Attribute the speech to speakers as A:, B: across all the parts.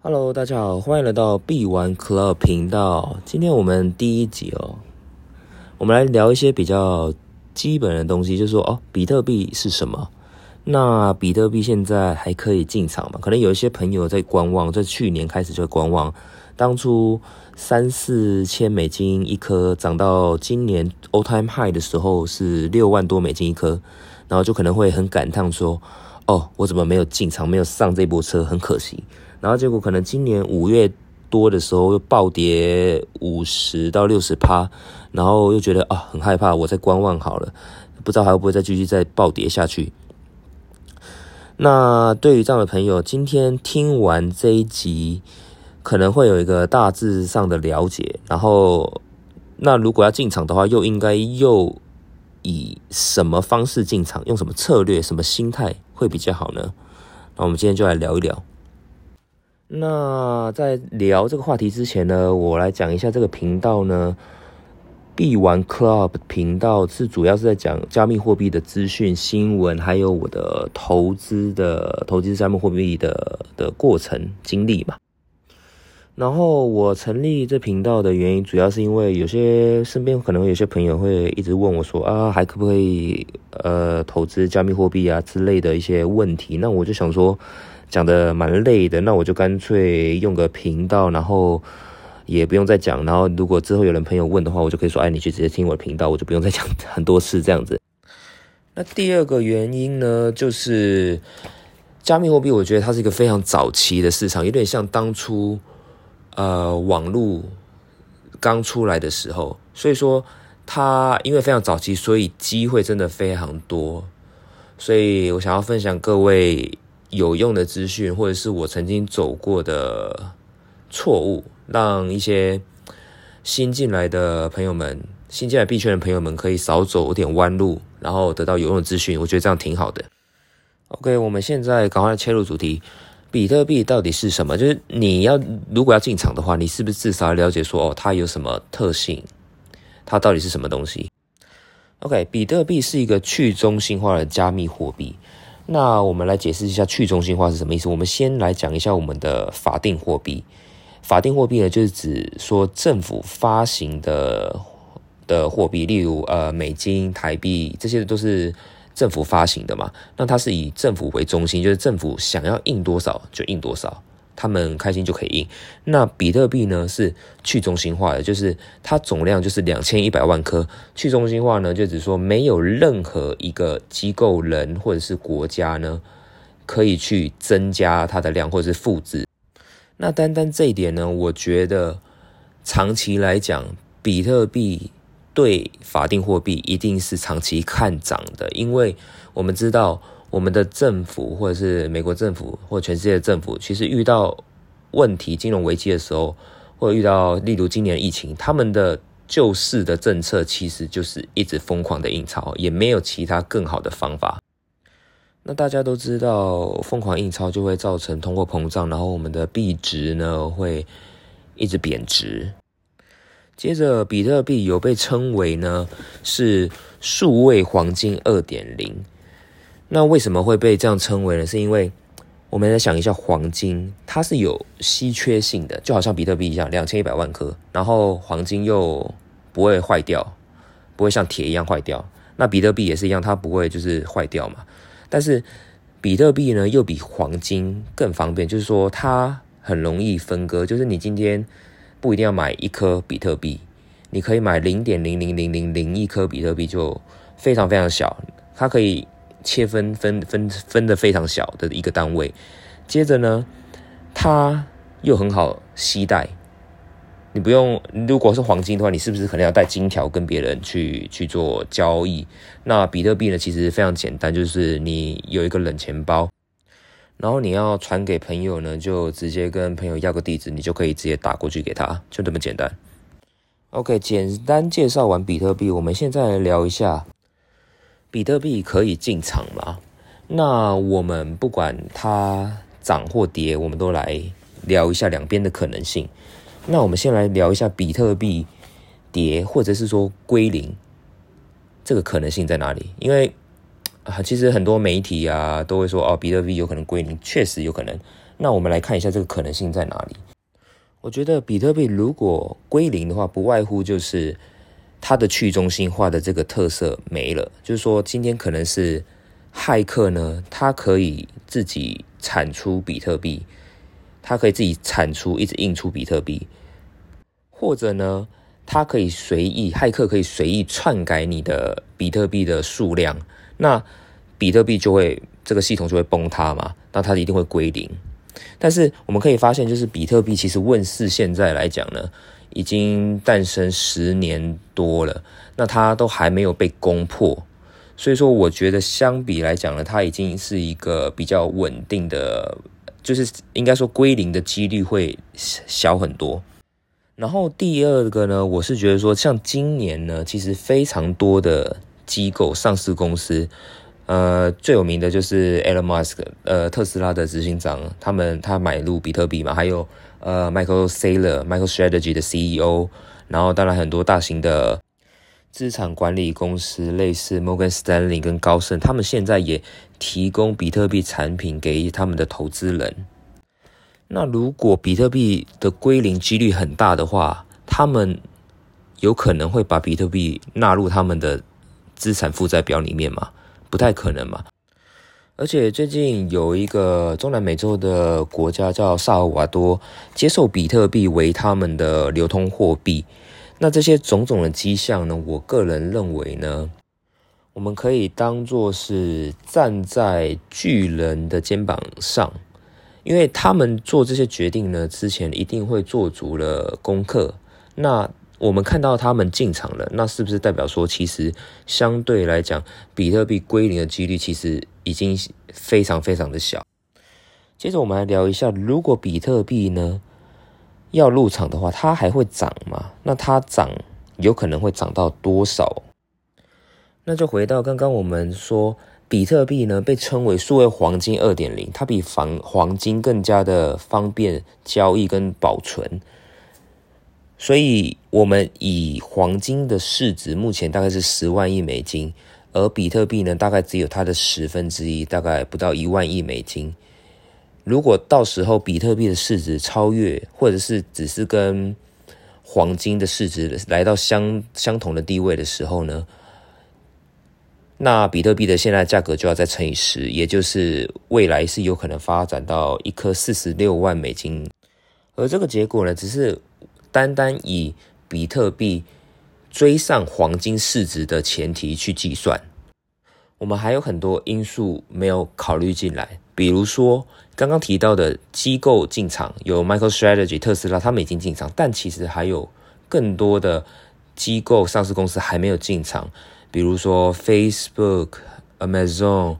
A: Hello，大家好，欢迎来到 B 玩 Club 频道。今天我们第一集哦，我们来聊一些比较基本的东西，就是说哦，比特币是什么？那比特币现在还可以进场吗？可能有一些朋友在观望，在去年开始就观望，当初三四千美金一颗，涨到今年 all time high 的时候是六万多美金一颗，然后就可能会很感叹说，哦，我怎么没有进场，没有上这波车，很可惜。然后结果可能今年五月多的时候又暴跌五十到六十趴，然后又觉得啊很害怕，我在观望好了，不知道还会不会再继续再暴跌下去。那对于这样的朋友，今天听完这一集，可能会有一个大致上的了解。然后，那如果要进场的话，又应该又以什么方式进场，用什么策略、什么心态会比较好呢？那我们今天就来聊一聊。那在聊这个话题之前呢，我来讲一下这个频道呢。币玩 Club 频道是主要是在讲加密货币的资讯、新闻，还有我的投资的投资加密货币的的过程经历嘛。然后我成立这频道的原因，主要是因为有些身边可能有些朋友会一直问我说啊，还可不可以呃投资加密货币啊之类的一些问题。那我就想说。讲的蛮累的，那我就干脆用个频道，然后也不用再讲。然后如果之后有人朋友问的话，我就可以说：“哎，你去直接听我的频道，我就不用再讲很多次这样子。”那第二个原因呢，就是加密货币，我觉得它是一个非常早期的市场，有点像当初呃网络刚出来的时候。所以说，它因为非常早期，所以机会真的非常多。所以我想要分享各位。有用的资讯，或者是我曾经走过的错误，让一些新进来的朋友们、新进来币圈的朋友们可以少走点弯路，然后得到有用的资讯。我觉得这样挺好的。OK，我们现在赶快切入主题：比特币到底是什么？就是你要如果要进场的话，你是不是至少要了解说哦，它有什么特性？它到底是什么东西？OK，比特币是一个去中心化的加密货币。那我们来解释一下去中心化是什么意思。我们先来讲一下我们的法定货币。法定货币呢，就是指说政府发行的的货币，例如呃美金、台币，这些都是政府发行的嘛。那它是以政府为中心，就是政府想要印多少就印多少。他们开心就可以印。那比特币呢是去中心化的，就是它总量就是两千一百万颗。去中心化呢，就只说没有任何一个机构、人或者是国家呢，可以去增加它的量或者是复制。那单单这一点呢，我觉得长期来讲，比特币对法定货币一定是长期看涨的，因为我们知道。我们的政府，或者是美国政府，或全世界政府，其实遇到问题、金融危机的时候，或者遇到例如今年疫情，他们的救市的政策其实就是一直疯狂的印钞，也没有其他更好的方法。那大家都知道，疯狂印钞就会造成通货膨胀，然后我们的币值呢会一直贬值。接着，比特币有被称为呢是数位黄金二点零。那为什么会被这样称为呢？是因为我们来想一下，黄金它是有稀缺性的，就好像比特币一样，两千一百万颗，然后黄金又不会坏掉，不会像铁一样坏掉。那比特币也是一样，它不会就是坏掉嘛。但是比特币呢，又比黄金更方便，就是说它很容易分割，就是你今天不一定要买一颗比特币，你可以买零点零零零零零一颗比特币，就非常非常小，它可以。切分分分分的非常小的一个单位，接着呢，它又很好携带，你不用，如果是黄金的话，你是不是可能要带金条跟别人去去做交易？那比特币呢，其实非常简单，就是你有一个冷钱包，然后你要传给朋友呢，就直接跟朋友要个地址，你就可以直接打过去给他，就这么简单。OK，简单介绍完比特币，我们现在来聊一下。比特币可以进场吗？那我们不管它涨或跌，我们都来聊一下两边的可能性。那我们先来聊一下比特币跌，或者是说归零，这个可能性在哪里？因为啊，其实很多媒体啊都会说哦，比特币有可能归零，确实有可能。那我们来看一下这个可能性在哪里。我觉得比特币如果归零的话，不外乎就是它的去中心化的这个特色没了。就是说，今天可能是骇客呢，他可以自己产出比特币，他可以自己产出，一直印出比特币，或者呢，他可以随意，骇客可以随意篡改你的比特币的数量，那比特币就会这个系统就会崩塌嘛，那它一定会归零。但是我们可以发现，就是比特币其实问世现在来讲呢，已经诞生十年多了，那它都还没有被攻破，所以说我觉得相比来讲呢，它已经是一个比较稳定的，就是应该说归零的几率会小很多。然后第二个呢，我是觉得说，像今年呢，其实非常多的机构上市公司。呃，最有名的就是 Elon Musk，呃，特斯拉的执行长，他们他买入比特币嘛，还有呃，Michael Saylor，Michael Strategy 的 CEO，然后当然很多大型的资产管理公司，类似 Morgan Stanley 跟高盛，他们现在也提供比特币产品给他们的投资人。那如果比特币的归零几率很大的话，他们有可能会把比特币纳入他们的资产负债表里面吗？不太可能嘛，而且最近有一个中南美洲的国家叫萨尔瓦多，接受比特币为他们的流通货币。那这些种种的迹象呢，我个人认为呢，我们可以当做是站在巨人的肩膀上，因为他们做这些决定呢，之前一定会做足了功课。那我们看到他们进场了，那是不是代表说，其实相对来讲，比特币归零的几率其实已经非常非常的小？接着我们来聊一下，如果比特币呢要入场的话，它还会涨吗？那它涨有可能会涨到多少？那就回到刚刚我们说，比特币呢被称为数位黄金二点零，它比房黄金更加的方便交易跟保存。所以，我们以黄金的市值目前大概是十万亿美金，而比特币呢，大概只有它的十分之一，大概不到一万亿美金。如果到时候比特币的市值超越，或者是只是跟黄金的市值来到相相同的地位的时候呢，那比特币的现在价格就要再乘以十，也就是未来是有可能发展到一颗四十六万美金。而这个结果呢，只是。单单以比特币追上黄金市值的前提去计算，我们还有很多因素没有考虑进来。比如说刚刚提到的机构进场，有 Michael Strategy、特斯拉，他们已经进场，但其实还有更多的机构上市公司还没有进场。比如说 Facebook、Amazon、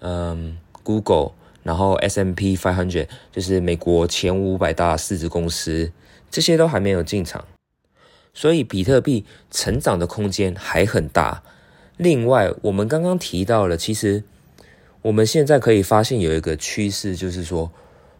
A: 嗯 Google，然后 S M P Five Hundred，就是美国前五百大市值公司。这些都还没有进场，所以比特币成长的空间还很大。另外，我们刚刚提到了，其实我们现在可以发现有一个趋势，就是说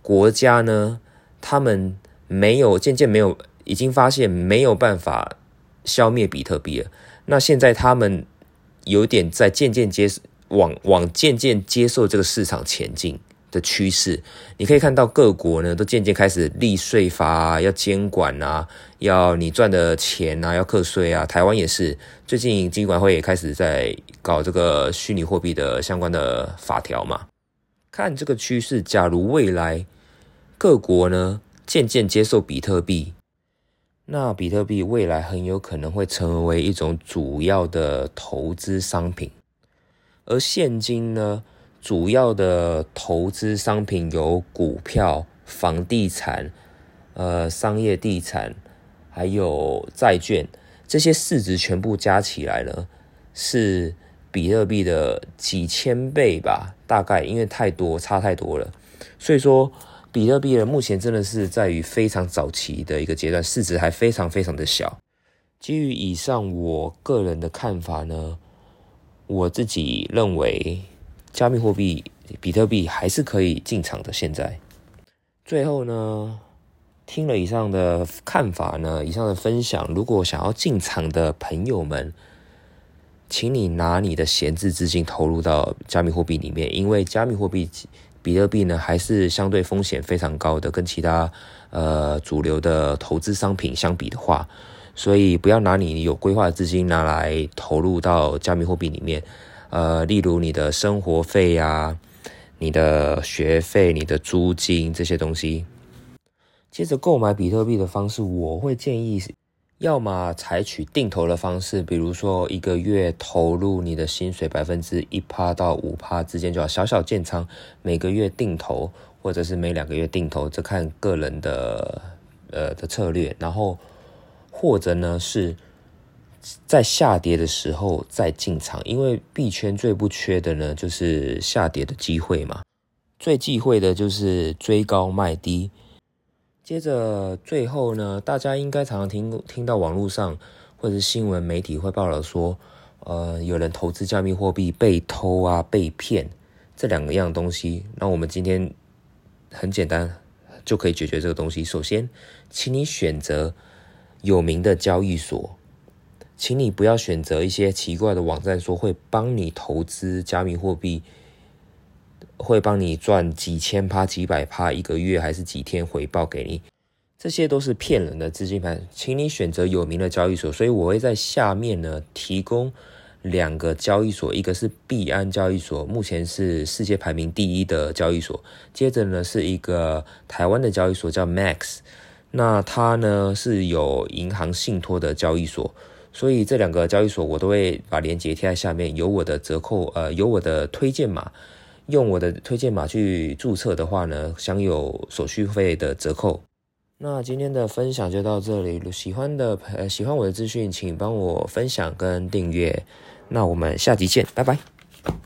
A: 国家呢，他们没有渐渐没有，已经发现没有办法消灭比特币了。那现在他们有点在渐渐接往往渐渐接受这个市场前进。的趋势，你可以看到各国呢都渐渐开始立税法啊，要监管啊，要你赚的钱啊要课税啊。台湾也是，最近金管会也开始在搞这个虚拟货币的相关的法条嘛。看这个趋势，假如未来各国呢渐渐接受比特币，那比特币未来很有可能会成为一种主要的投资商品，而现金呢？主要的投资商品有股票、房地产、呃商业地产，还有债券，这些市值全部加起来呢，是比特币的几千倍吧？大概因为太多，差太多了，所以说比特币呢，目前真的是在于非常早期的一个阶段，市值还非常非常的小。基于以上我个人的看法呢，我自己认为。加密货币比特币还是可以进场的。现在，最后呢，听了以上的看法呢，以上的分享，如果想要进场的朋友们，请你拿你的闲置资金投入到加密货币里面，因为加密货币比特币呢还是相对风险非常高的，跟其他呃主流的投资商品相比的话，所以不要拿你有规划的资金拿来投入到加密货币里面，呃，例如你的生活费呀、你的学费、你的租金这些东西。接着购买比特币的方式，我会建议。要么采取定投的方式，比如说一个月投入你的薪水百分之一趴到五趴之间就好，小小建仓，每个月定投，或者是每两个月定投，这看个人的呃的策略。然后或者呢是在下跌的时候再进场，因为币圈最不缺的呢就是下跌的机会嘛，最忌讳的就是追高卖低。接着，最后呢，大家应该常常听听到网络上或者是新闻媒体会报道说，呃，有人投资加密货币被偷啊、被骗这两个样东西。那我们今天很简单就可以解决这个东西。首先，请你选择有名的交易所，请你不要选择一些奇怪的网站，说会帮你投资加密货币。会帮你赚几千趴、几百趴一个月，还是几天回报给你？这些都是骗人的资金盘，请你选择有名的交易所。所以我会在下面呢提供两个交易所，一个是币安交易所，目前是世界排名第一的交易所。接着呢是一个台湾的交易所叫 Max，那它呢是有银行信托的交易所。所以这两个交易所我都会把链接贴在下面，有我的折扣，呃，有我的推荐码。用我的推荐码去注册的话呢，享有手续费的折扣。那今天的分享就到这里，喜欢的呃喜欢我的资讯，请帮我分享跟订阅。那我们下集见，拜拜。